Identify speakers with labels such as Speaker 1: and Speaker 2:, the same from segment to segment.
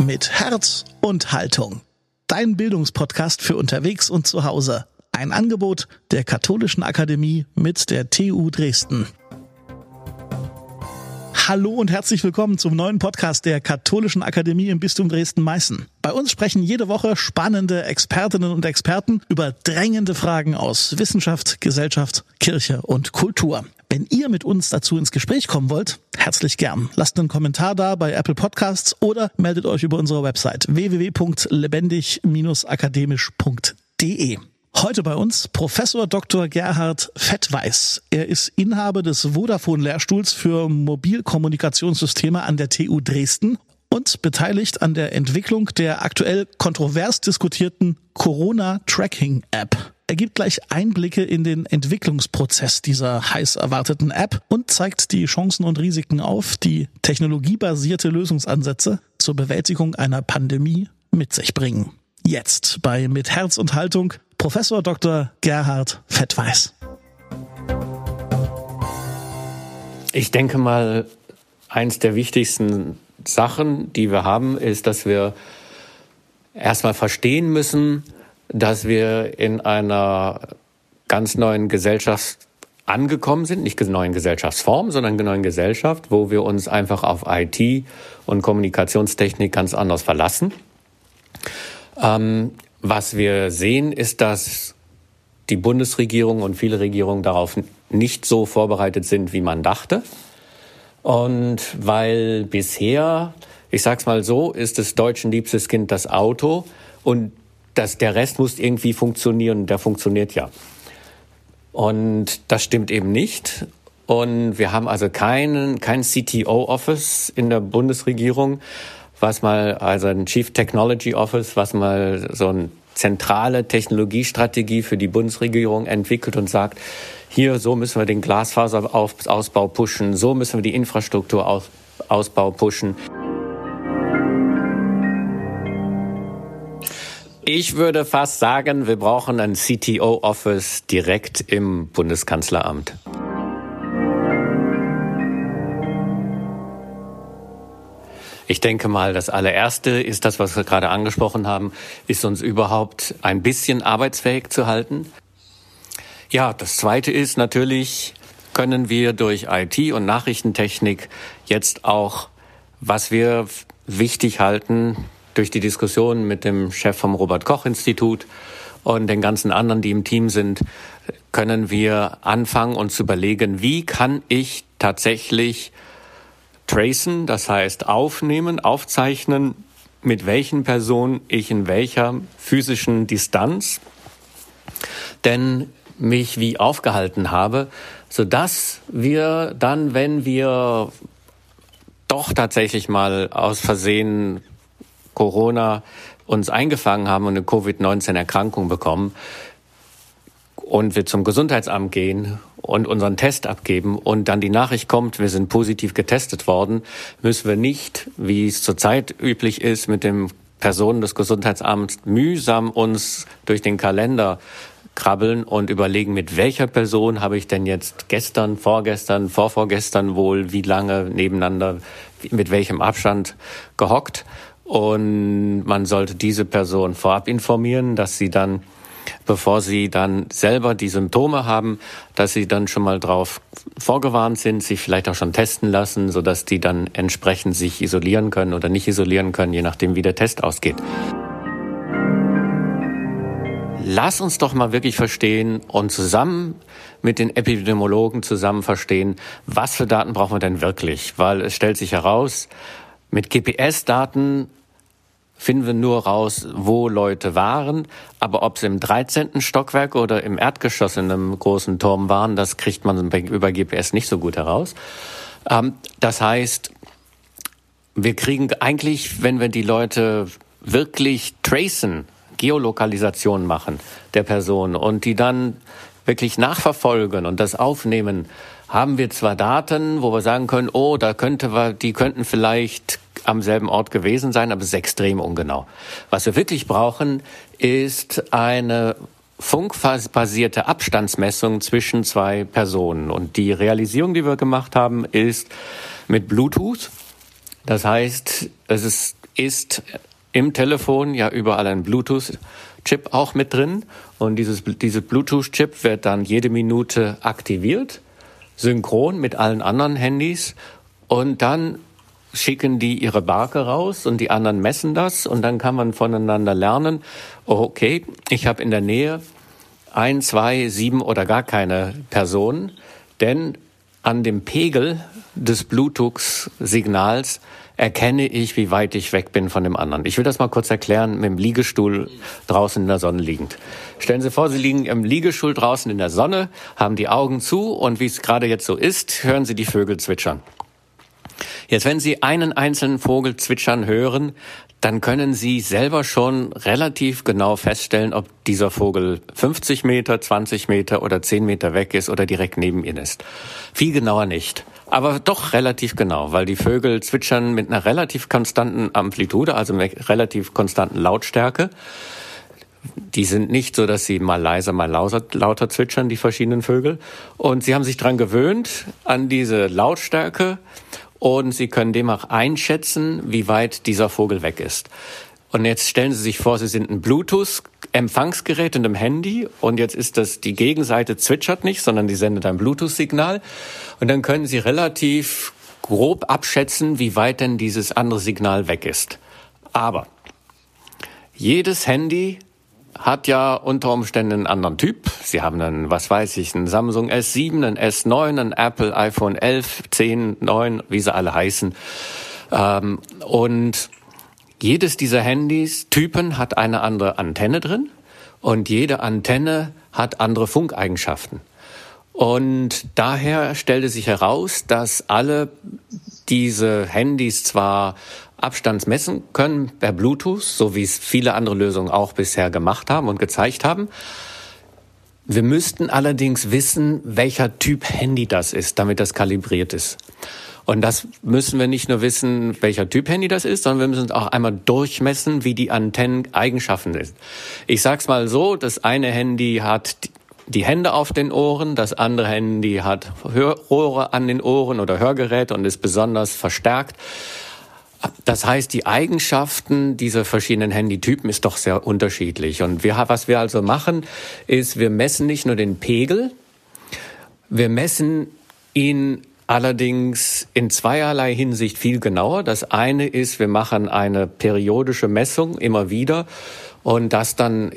Speaker 1: mit Herz und Haltung. Dein Bildungspodcast für unterwegs und zu Hause. Ein Angebot der Katholischen Akademie mit der TU Dresden. Hallo und herzlich willkommen zum neuen Podcast der Katholischen Akademie im Bistum Dresden-Meißen. Bei uns sprechen jede Woche spannende Expertinnen und Experten über drängende Fragen aus Wissenschaft, Gesellschaft, Kirche und Kultur. Wenn ihr mit uns dazu ins Gespräch kommen wollt, herzlich gern. Lasst einen Kommentar da bei Apple Podcasts oder meldet euch über unsere Website www.lebendig-akademisch.de. Heute bei uns Professor Dr. Gerhard Fettweiß. Er ist Inhaber des Vodafone Lehrstuhls für Mobilkommunikationssysteme an der TU Dresden und beteiligt an der Entwicklung der aktuell kontrovers diskutierten Corona Tracking App. Er gibt gleich Einblicke in den Entwicklungsprozess dieser heiß erwarteten App und zeigt die Chancen und Risiken auf, die technologiebasierte Lösungsansätze zur Bewältigung einer Pandemie mit sich bringen. Jetzt bei Mit Herz und Haltung Professor Dr. Gerhard Fettweiß.
Speaker 2: Ich denke mal, eins der wichtigsten Sachen, die wir haben, ist, dass wir erstmal verstehen müssen, dass wir in einer ganz neuen Gesellschaft angekommen sind, nicht neuen Gesellschaftsform, sondern neuen Gesellschaft, wo wir uns einfach auf IT und Kommunikationstechnik ganz anders verlassen. Ähm, was wir sehen, ist, dass die Bundesregierung und viele Regierungen darauf nicht so vorbereitet sind, wie man dachte. Und weil bisher, ich sag's mal so, ist das deutschen liebstes Kind das Auto und das, der Rest muss irgendwie funktionieren, der funktioniert ja. Und das stimmt eben nicht. Und wir haben also keinen, kein CTO-Office in der Bundesregierung, was mal, also ein Chief Technology Office, was mal so eine zentrale Technologiestrategie für die Bundesregierung entwickelt und sagt, hier, so müssen wir den Glasfaserausbau pushen, so müssen wir die Infrastrukturausbau pushen. Ich würde fast sagen, wir brauchen ein CTO-Office direkt im Bundeskanzleramt. Ich denke mal, das allererste ist das, was wir gerade angesprochen haben, ist uns überhaupt ein bisschen arbeitsfähig zu halten. Ja, das zweite ist natürlich, können wir durch IT und Nachrichtentechnik jetzt auch, was wir wichtig halten, durch die Diskussion mit dem Chef vom Robert Koch Institut und den ganzen anderen, die im Team sind, können wir anfangen uns zu überlegen, wie kann ich tatsächlich tracen, das heißt aufnehmen, aufzeichnen, mit welchen Personen ich in welcher physischen Distanz denn mich wie aufgehalten habe, so dass wir dann, wenn wir doch tatsächlich mal aus Versehen Corona uns eingefangen haben und eine Covid-19-Erkrankung bekommen und wir zum Gesundheitsamt gehen und unseren Test abgeben und dann die Nachricht kommt, wir sind positiv getestet worden, müssen wir nicht, wie es zurzeit üblich ist, mit dem Personen des Gesundheitsamts mühsam uns durch den Kalender krabbeln und überlegen, mit welcher Person habe ich denn jetzt gestern, vorgestern, vorvorgestern wohl, wie lange nebeneinander, mit welchem Abstand gehockt, und man sollte diese Person vorab informieren, dass sie dann, bevor sie dann selber die Symptome haben, dass sie dann schon mal drauf vorgewarnt sind, sich vielleicht auch schon testen lassen, sodass die dann entsprechend sich isolieren können oder nicht isolieren können, je nachdem, wie der Test ausgeht. Lass uns doch mal wirklich verstehen und zusammen mit den Epidemiologen zusammen verstehen, was für Daten brauchen wir denn wirklich? Weil es stellt sich heraus, mit GPS-Daten finden wir nur raus, wo Leute waren. Aber ob sie im 13. Stockwerk oder im Erdgeschoss in einem großen Turm waren, das kriegt man über GPS nicht so gut heraus. Ähm, das heißt, wir kriegen eigentlich, wenn wir die Leute wirklich tracen, Geolokalisation machen der Person und die dann wirklich nachverfolgen und das aufnehmen, haben wir zwar Daten, wo wir sagen können, oh, da könnte wir, die könnten vielleicht am selben Ort gewesen sein, aber es ist extrem ungenau. Was wir wirklich brauchen, ist eine funkbasierte Abstandsmessung zwischen zwei Personen. Und die Realisierung, die wir gemacht haben, ist mit Bluetooth. Das heißt, es ist ist im Telefon ja überall ein Bluetooth-Chip auch mit drin. Und dieses, dieses Bluetooth-Chip wird dann jede Minute aktiviert, synchron mit allen anderen Handys. Und dann schicken die ihre Barke raus und die anderen messen das. Und dann kann man voneinander lernen, okay, ich habe in der Nähe ein, zwei, sieben oder gar keine Personen. Denn an dem Pegel des Bluetooth-Signals erkenne ich, wie weit ich weg bin von dem anderen. Ich will das mal kurz erklären, mit dem Liegestuhl draußen in der Sonne liegend. Stellen Sie vor, Sie liegen im Liegestuhl draußen in der Sonne, haben die Augen zu und wie es gerade jetzt so ist, hören Sie die Vögel zwitschern. Jetzt, wenn Sie einen einzelnen Vogel zwitschern hören, dann können Sie selber schon relativ genau feststellen, ob dieser Vogel 50 Meter, 20 Meter oder 10 Meter weg ist oder direkt neben Ihnen ist. Viel genauer nicht. Aber doch relativ genau, weil die Vögel zwitschern mit einer relativ konstanten Amplitude, also mit relativ konstanten Lautstärke. Die sind nicht so, dass sie mal leiser, mal lauter, lauter zwitschern, die verschiedenen Vögel. Und sie haben sich dran gewöhnt, an diese Lautstärke. Und sie können demnach einschätzen, wie weit dieser Vogel weg ist. Und jetzt stellen Sie sich vor, Sie sind ein Bluetooth-Empfangsgerät in einem Handy und jetzt ist das, die Gegenseite zwitschert nicht, sondern die sendet ein Bluetooth-Signal. Und dann können Sie relativ grob abschätzen, wie weit denn dieses andere Signal weg ist. Aber jedes Handy hat ja unter Umständen einen anderen Typ. Sie haben einen, was weiß ich, einen Samsung S7, einen S9, einen Apple iPhone 11, 10, 9, wie sie alle heißen. Ähm, und jedes dieser Handys, Typen, hat eine andere Antenne drin und jede Antenne hat andere Funkeigenschaften. Und daher stellte sich heraus, dass alle diese Handys zwar Abstand messen können per Bluetooth, so wie es viele andere Lösungen auch bisher gemacht haben und gezeigt haben. Wir müssten allerdings wissen, welcher Typ Handy das ist, damit das kalibriert ist. Und das müssen wir nicht nur wissen, welcher Typ Handy das ist, sondern wir müssen auch einmal durchmessen, wie die Antenneneigenschaften sind. Ich sag's mal so, das eine Handy hat die Hände auf den Ohren, das andere Handy hat Rohre an den Ohren oder Hörgeräte und ist besonders verstärkt. Das heißt, die Eigenschaften dieser verschiedenen Handytypen ist doch sehr unterschiedlich. Und wir, was wir also machen, ist, wir messen nicht nur den Pegel, wir messen ihn allerdings in zweierlei Hinsicht viel genauer. Das eine ist, wir machen eine periodische Messung immer wieder und das dann,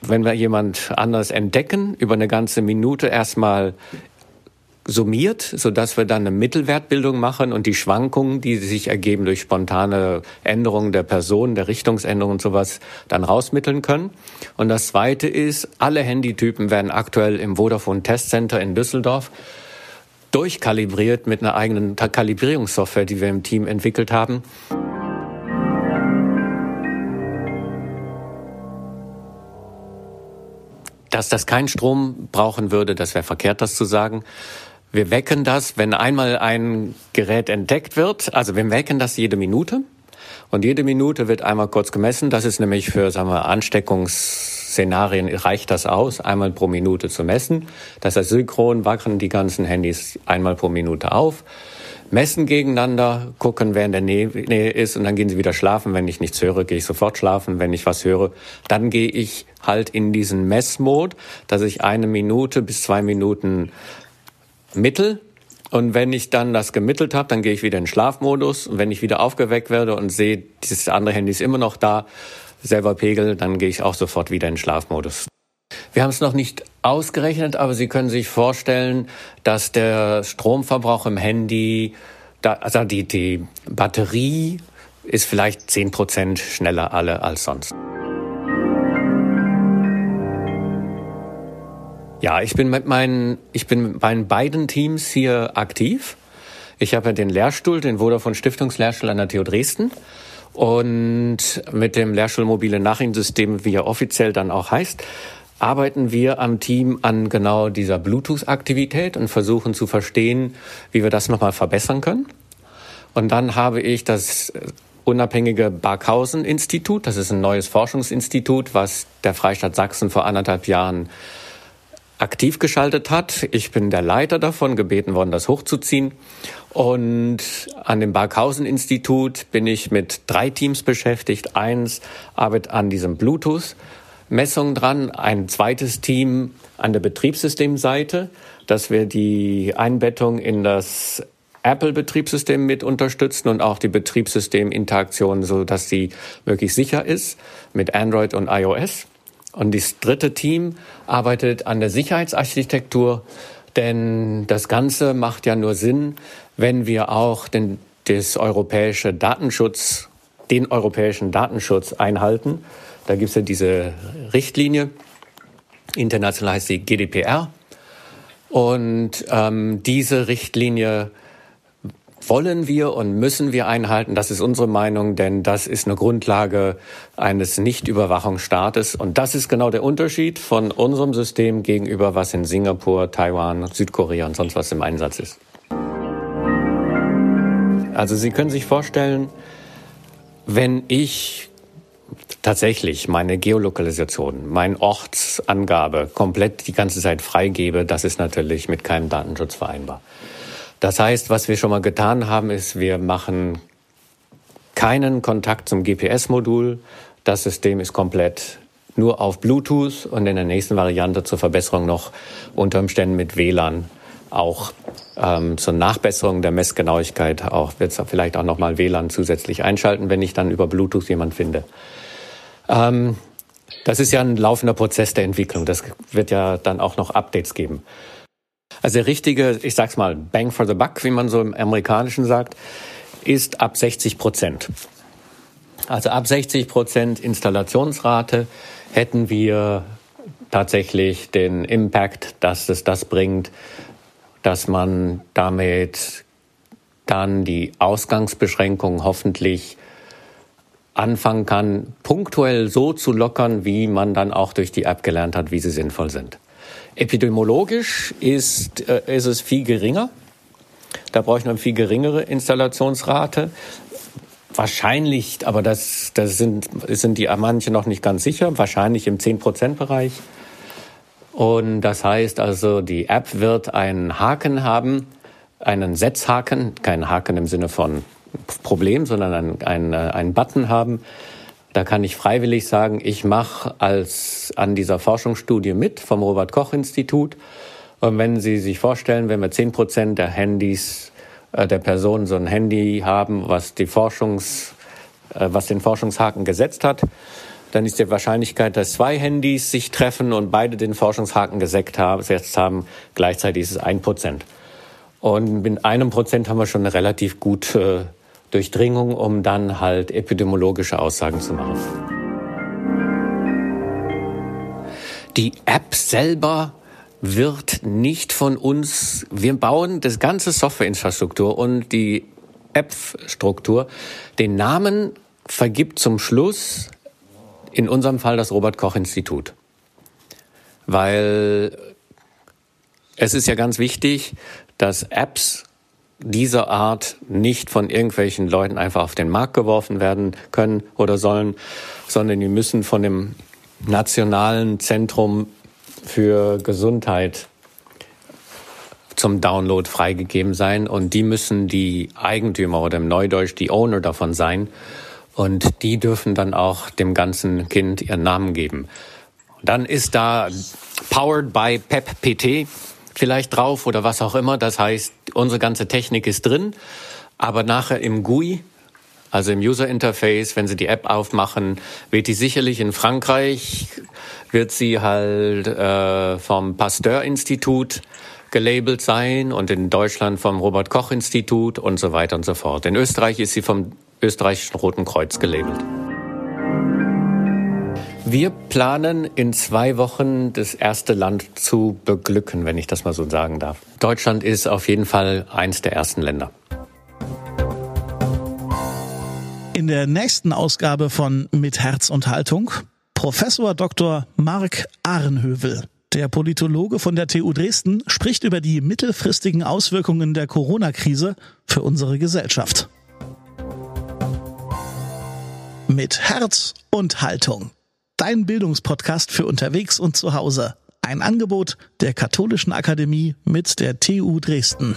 Speaker 2: wenn wir jemand anders entdecken, über eine ganze Minute erstmal summiert, so dass wir dann eine Mittelwertbildung machen und die Schwankungen, die sich ergeben durch spontane Änderungen der Person, der Richtungsänderung und sowas, dann rausmitteln können. Und das Zweite ist, alle Handytypen werden aktuell im Vodafone Testcenter in Düsseldorf durchkalibriert mit einer eigenen Kalibrierungssoftware, die wir im Team entwickelt haben. Dass das keinen Strom brauchen würde, das wäre verkehrt, das zu sagen. Wir wecken das, wenn einmal ein Gerät entdeckt wird, also wir wecken das jede Minute. Und jede Minute wird einmal kurz gemessen. Das ist nämlich für, sagen wir, Ansteckungs Szenarien reicht das aus, einmal pro Minute zu messen. Das heißt, synchron wachen die ganzen Handys einmal pro Minute auf, messen gegeneinander, gucken, wer in der Nähe ist und dann gehen sie wieder schlafen. Wenn ich nichts höre, gehe ich sofort schlafen. Wenn ich was höre, dann gehe ich halt in diesen Messmod, dass ich eine Minute bis zwei Minuten mittel und wenn ich dann das gemittelt habe, dann gehe ich wieder in Schlafmodus. Und wenn ich wieder aufgeweckt werde und sehe, dieses andere Handy ist immer noch da, selber pegel, dann gehe ich auch sofort wieder in Schlafmodus. Wir haben es noch nicht ausgerechnet, aber Sie können sich vorstellen, dass der Stromverbrauch im Handy, also die, die Batterie ist vielleicht zehn Prozent schneller alle als sonst. Ja, ich bin mit meinen, ich bin mit meinen beiden Teams hier aktiv. Ich habe den Lehrstuhl, den Vodafone Stiftungslehrstuhl an der TU Dresden. Und mit dem Lehrschulmobile Nachrichtensystem, wie er offiziell dann auch heißt, arbeiten wir am Team an genau dieser Bluetooth-Aktivität und versuchen zu verstehen, wie wir das nochmal verbessern können. Und dann habe ich das unabhängige Barkhausen-Institut. Das ist ein neues Forschungsinstitut, was der Freistaat Sachsen vor anderthalb Jahren aktiv geschaltet hat. Ich bin der Leiter davon, gebeten worden, das hochzuziehen. Und an dem Barkhausen-Institut bin ich mit drei Teams beschäftigt. Eins arbeitet an diesem Bluetooth-Messung dran, ein zweites Team an der Betriebssystemseite, dass wir die Einbettung in das Apple-Betriebssystem mit unterstützen und auch die Betriebssysteminteraktion, so dass sie wirklich sicher ist mit Android und iOS. Und das dritte Team arbeitet an der Sicherheitsarchitektur, denn das Ganze macht ja nur Sinn, wenn wir auch den, das europäische Datenschutz, den europäischen Datenschutz einhalten. Da gibt es ja diese Richtlinie, international heißt sie GDPR. Und ähm, diese Richtlinie wollen wir und müssen wir einhalten. Das ist unsere Meinung, denn das ist eine Grundlage eines Nichtüberwachungsstaates. Und das ist genau der Unterschied von unserem System gegenüber, was in Singapur, Taiwan, Südkorea und sonst was im Einsatz ist. Also Sie können sich vorstellen, wenn ich tatsächlich meine Geolokalisation, meine Ortsangabe komplett die ganze Zeit freigebe, das ist natürlich mit keinem Datenschutz vereinbar. Das heißt, was wir schon mal getan haben, ist, wir machen keinen Kontakt zum GPS-Modul. Das System ist komplett nur auf Bluetooth und in der nächsten Variante zur Verbesserung noch unter Umständen mit WLAN auch ähm, zur Nachbesserung der Messgenauigkeit auch wird es vielleicht auch nochmal WLAN zusätzlich einschalten, wenn ich dann über Bluetooth jemand finde. Ähm, das ist ja ein laufender Prozess der Entwicklung. Das wird ja dann auch noch Updates geben. Also der richtige, ich sag's mal, Bang for the Buck, wie man so im Amerikanischen sagt, ist ab 60 Prozent. Also ab 60 Prozent Installationsrate hätten wir tatsächlich den Impact, dass es das bringt, dass man damit dann die Ausgangsbeschränkungen hoffentlich anfangen kann, punktuell so zu lockern, wie man dann auch durch die App gelernt hat, wie sie sinnvoll sind. Epidemiologisch ist, äh, ist es viel geringer. Da brauche ich eine viel geringere Installationsrate. Wahrscheinlich, aber das, das sind, sind die manche noch nicht ganz sicher, wahrscheinlich im 10%-Bereich. Und das heißt also, die App wird einen Haken haben, einen Setzhaken, keinen Haken im Sinne von Problem, sondern einen, einen, einen Button haben, da kann ich freiwillig sagen, ich mache als an dieser Forschungsstudie mit vom Robert Koch Institut. Und wenn Sie sich vorstellen, wenn wir zehn Prozent der Handys äh, der Personen so ein Handy haben, was die Forschungs, äh, was den Forschungshaken gesetzt hat, dann ist die Wahrscheinlichkeit, dass zwei Handys sich treffen und beide den Forschungshaken gesetzt haben, gleichzeitig ist es ein Prozent. Und mit einem Prozent haben wir schon eine relativ gute Durchdringung, um dann halt epidemiologische Aussagen zu machen. Die App selber wird nicht von uns, wir bauen das ganze Softwareinfrastruktur und die App-Struktur. Den Namen vergibt zum Schluss in unserem Fall das Robert Koch Institut. Weil es ist ja ganz wichtig, dass Apps dieser Art nicht von irgendwelchen Leuten einfach auf den Markt geworfen werden können oder sollen, sondern die müssen von dem Nationalen Zentrum für Gesundheit zum Download freigegeben sein. Und die müssen die Eigentümer oder im Neudeutsch die Owner davon sein. Und die dürfen dann auch dem ganzen Kind ihren Namen geben. Dann ist da Powered by PepPT vielleicht drauf oder was auch immer. Das heißt, unsere ganze Technik ist drin, aber nachher im GUI, also im User Interface, wenn Sie die App aufmachen, wird die sicherlich in Frankreich, wird sie halt äh, vom Pasteur-Institut gelabelt sein und in Deutschland vom Robert Koch Institut und so weiter und so fort. In Österreich ist sie vom österreichischen Roten Kreuz gelabelt. Wir planen in zwei Wochen das erste Land zu beglücken, wenn ich das mal so sagen darf. Deutschland ist auf jeden Fall eins der ersten Länder.
Speaker 1: In der nächsten Ausgabe von Mit Herz und Haltung Professor Dr. Mark Ahrenhövel. Der Politologe von der TU Dresden spricht über die mittelfristigen Auswirkungen der Corona-Krise für unsere Gesellschaft. Mit Herz und Haltung dein Bildungspodcast für unterwegs und zu Hause. Ein Angebot der Katholischen Akademie mit der TU Dresden.